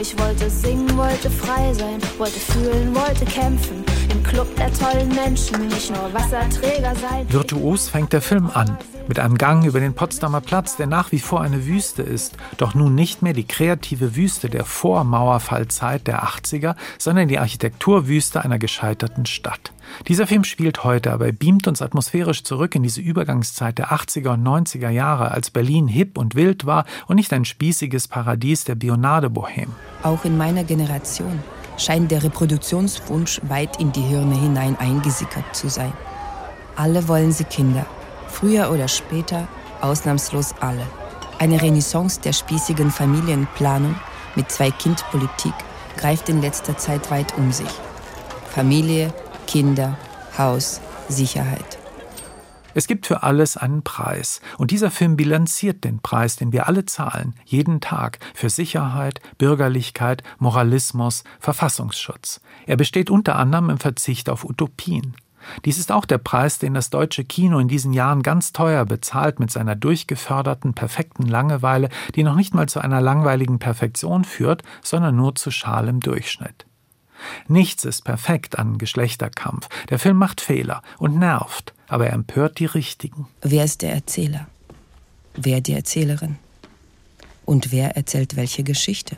Ich wollte singen, wollte frei sein, wollte fühlen, wollte kämpfen. Club der tollen Menschen, nicht nur Wasserträger sein. Virtuos fängt der Film an. Mit einem Gang über den Potsdamer Platz, der nach wie vor eine Wüste ist. Doch nun nicht mehr die kreative Wüste der Vormauerfallzeit der 80er, sondern die Architekturwüste einer gescheiterten Stadt. Dieser Film spielt heute, aber beamt uns atmosphärisch zurück in diese Übergangszeit der 80er und 90er Jahre, als Berlin hip und wild war und nicht ein spießiges Paradies der Bionade-Bohem. Auch in meiner Generation scheint der Reproduktionswunsch weit in die Hirne hinein eingesickert zu sein. Alle wollen sie Kinder. Früher oder später, ausnahmslos alle. Eine Renaissance der spießigen Familienplanung mit Zwei-Kind-Politik greift in letzter Zeit weit um sich. Familie, Kinder, Haus, Sicherheit. Es gibt für alles einen Preis. Und dieser Film bilanziert den Preis, den wir alle zahlen, jeden Tag, für Sicherheit, Bürgerlichkeit, Moralismus, Verfassungsschutz. Er besteht unter anderem im Verzicht auf Utopien. Dies ist auch der Preis, den das deutsche Kino in diesen Jahren ganz teuer bezahlt mit seiner durchgeförderten, perfekten Langeweile, die noch nicht mal zu einer langweiligen Perfektion führt, sondern nur zu schalem Durchschnitt. Nichts ist perfekt an Geschlechterkampf. Der Film macht Fehler und nervt, aber er empört die Richtigen. Wer ist der Erzähler? Wer die Erzählerin? Und wer erzählt welche Geschichte?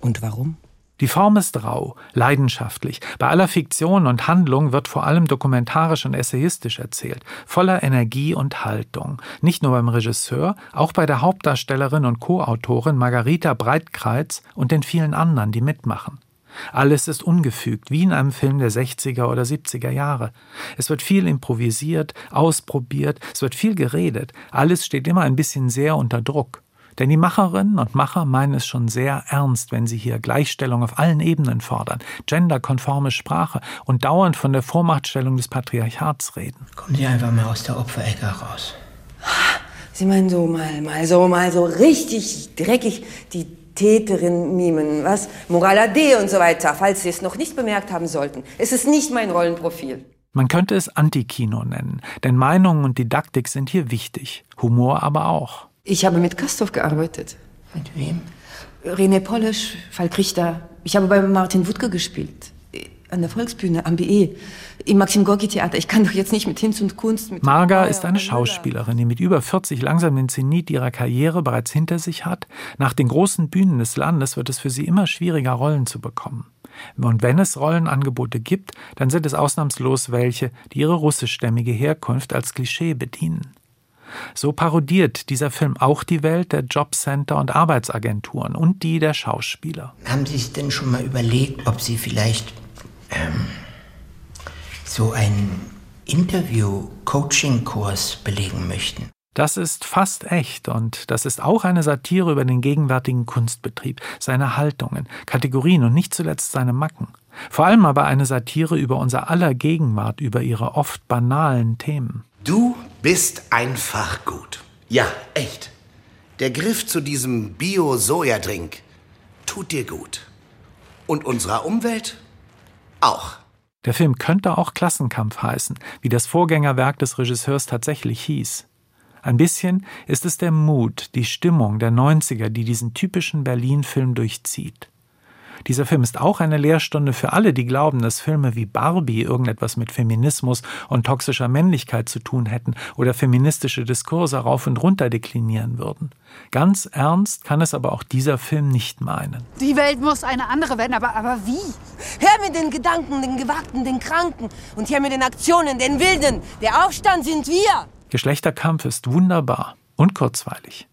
Und warum? Die Form ist rau, leidenschaftlich. Bei aller Fiktion und Handlung wird vor allem dokumentarisch und essayistisch erzählt, voller Energie und Haltung. Nicht nur beim Regisseur, auch bei der Hauptdarstellerin und Co-Autorin Margarita Breitkreuz und den vielen anderen, die mitmachen. Alles ist ungefügt, wie in einem Film der 60er oder 70er Jahre. Es wird viel improvisiert, ausprobiert, es wird viel geredet, alles steht immer ein bisschen sehr unter Druck. Denn die Macherinnen und Macher meinen es schon sehr ernst, wenn sie hier Gleichstellung auf allen Ebenen fordern, genderkonforme Sprache und dauernd von der Vormachtstellung des Patriarchats reden. Kommen Sie einfach mal aus der Opferecke raus. Sie meinen so mal, mal so, mal so richtig dreckig die Täterin mimen, was? Moral AD und so weiter, falls Sie es noch nicht bemerkt haben sollten. Es ist nicht mein Rollenprofil. Man könnte es Antikino nennen, denn Meinungen und Didaktik sind hier wichtig, Humor aber auch. Ich habe mit Kastorf gearbeitet. Mit wem? René Polisch, Falk Richter. Ich habe bei Martin Wuttke gespielt. An der Volksbühne, am BE, im Maxim Gorki Theater. Ich kann doch jetzt nicht mit Hinz und Kunst. Mit Marga ist eine Schauspielerin, die mit über 40 langsam den Zenit ihrer Karriere bereits hinter sich hat. Nach den großen Bühnen des Landes wird es für sie immer schwieriger, Rollen zu bekommen. Und wenn es Rollenangebote gibt, dann sind es ausnahmslos welche, die ihre russischstämmige Herkunft als Klischee bedienen. So parodiert dieser Film auch die Welt der Jobcenter und Arbeitsagenturen und die der Schauspieler. Haben Sie sich denn schon mal überlegt, ob Sie vielleicht ähm, so einen Interview-Coaching-Kurs belegen möchten? Das ist fast echt und das ist auch eine Satire über den gegenwärtigen Kunstbetrieb, seine Haltungen, Kategorien und nicht zuletzt seine Macken. Vor allem aber eine Satire über unser aller Gegenwart, über ihre oft banalen Themen. Du bist einfach gut. Ja, echt. Der Griff zu diesem Bio-Soja-Drink tut dir gut. Und unserer Umwelt auch. Der Film könnte auch Klassenkampf heißen, wie das Vorgängerwerk des Regisseurs tatsächlich hieß. Ein bisschen ist es der Mut, die Stimmung der 90er, die diesen typischen Berlin-Film durchzieht. Dieser Film ist auch eine Lehrstunde für alle, die glauben, dass Filme wie Barbie irgendetwas mit Feminismus und toxischer Männlichkeit zu tun hätten oder feministische Diskurse rauf und runter deklinieren würden. Ganz ernst kann es aber auch dieser Film nicht meinen. Die Welt muss eine andere werden, aber, aber wie? Her mit den Gedanken, den Gewagten, den Kranken und her mit den Aktionen, den Wilden. Der Aufstand sind wir. Geschlechterkampf ist wunderbar und kurzweilig.